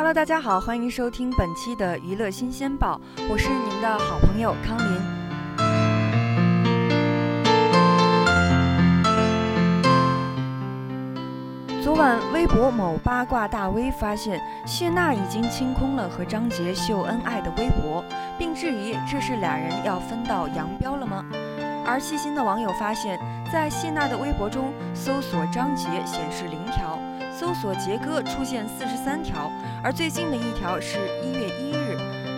Hello，大家好，欢迎收听本期的娱乐新鲜报，我是你们的好朋友康林。昨晚，微博某八卦大 V 发现谢娜已经清空了和张杰秀恩爱的微博，并质疑这是俩人要分道扬镳了吗？而细心的网友发现，在谢娜的微博中搜索张杰显示零条。搜索杰哥出现四十三条，而最近的一条是一月一日，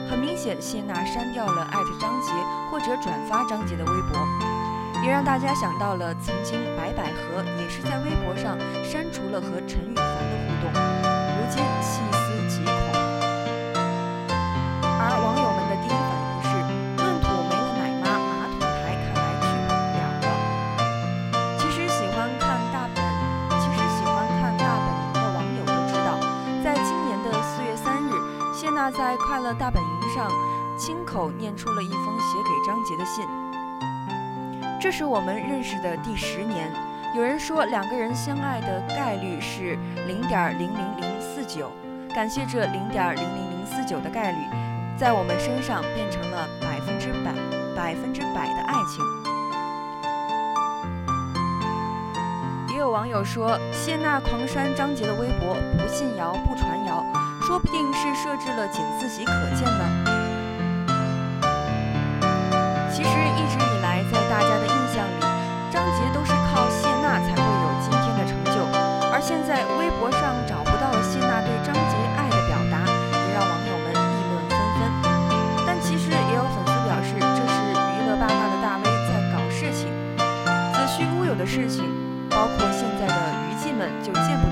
很明显谢娜删掉了艾特张杰或者转发张杰的微博，也让大家想到了曾经白百合也是在微博上删除了和陈羽凡的在快乐大本营上亲口念出了一封写给张杰的信。这是我们认识的第十年，有人说两个人相爱的概率是零点零零零四九，感谢这零点零零零四九的概率，在我们身上变成了百分之百、百分之百的爱情。也有网友说，谢娜狂删张杰的微博，不信谣不传谣，说不定是设置了仅自己可见呢。其实一直以来，在大家的印象里，张杰都是靠谢娜才会有今天的成就，而现在微博上找不到谢娜对张杰爱的表达，也让网友们议论纷纷。但其实也有粉丝表示，这是娱乐八卦的大 V 在搞事情，子虚乌有的事情，包括现在的娱记们就见不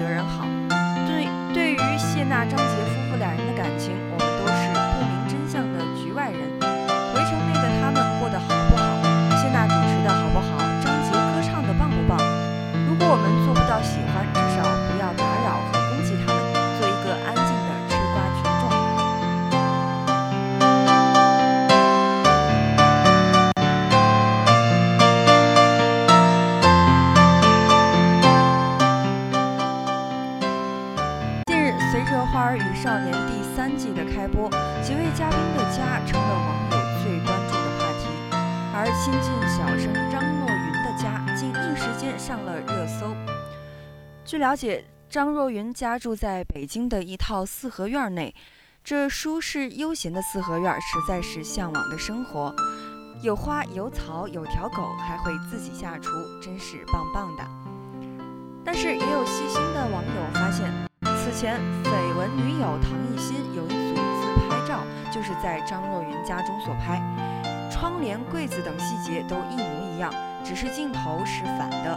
我们做不到喜欢，至少不要打扰和攻击他们，做一个安静的吃瓜群众。近日，随着《花儿与少年》第三季的开播，几位嘉宾的家成了网友最关注的话题，而新晋小生张上了热搜。据了解，张若昀家住在北京的一套四合院内，这舒适悠闲的四合院实在是向往的生活，有花有草有条狗，还会自己下厨，真是棒棒的。但是也有细心的网友发现，此前绯闻女友唐艺昕有一组自拍照，就是在张若昀家中所拍，窗帘、柜子等细节都一模一样，只是镜头是反的。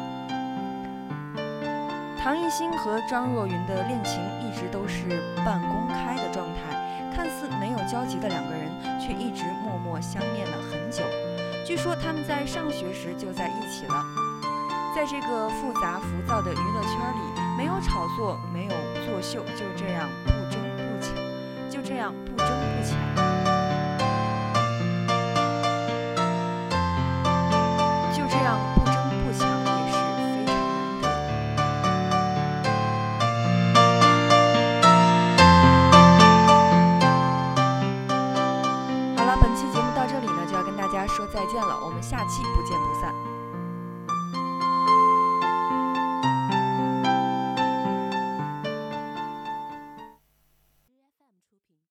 唐艺昕和张若昀的恋情一直都是半公开的状态，看似没有交集的两个人，却一直默默相恋了很久。据说他们在上学时就在一起了。在这个复杂浮躁的娱乐圈里，没有炒作，没有作秀，就这样不争不抢，就这样不争不抢，下期不见。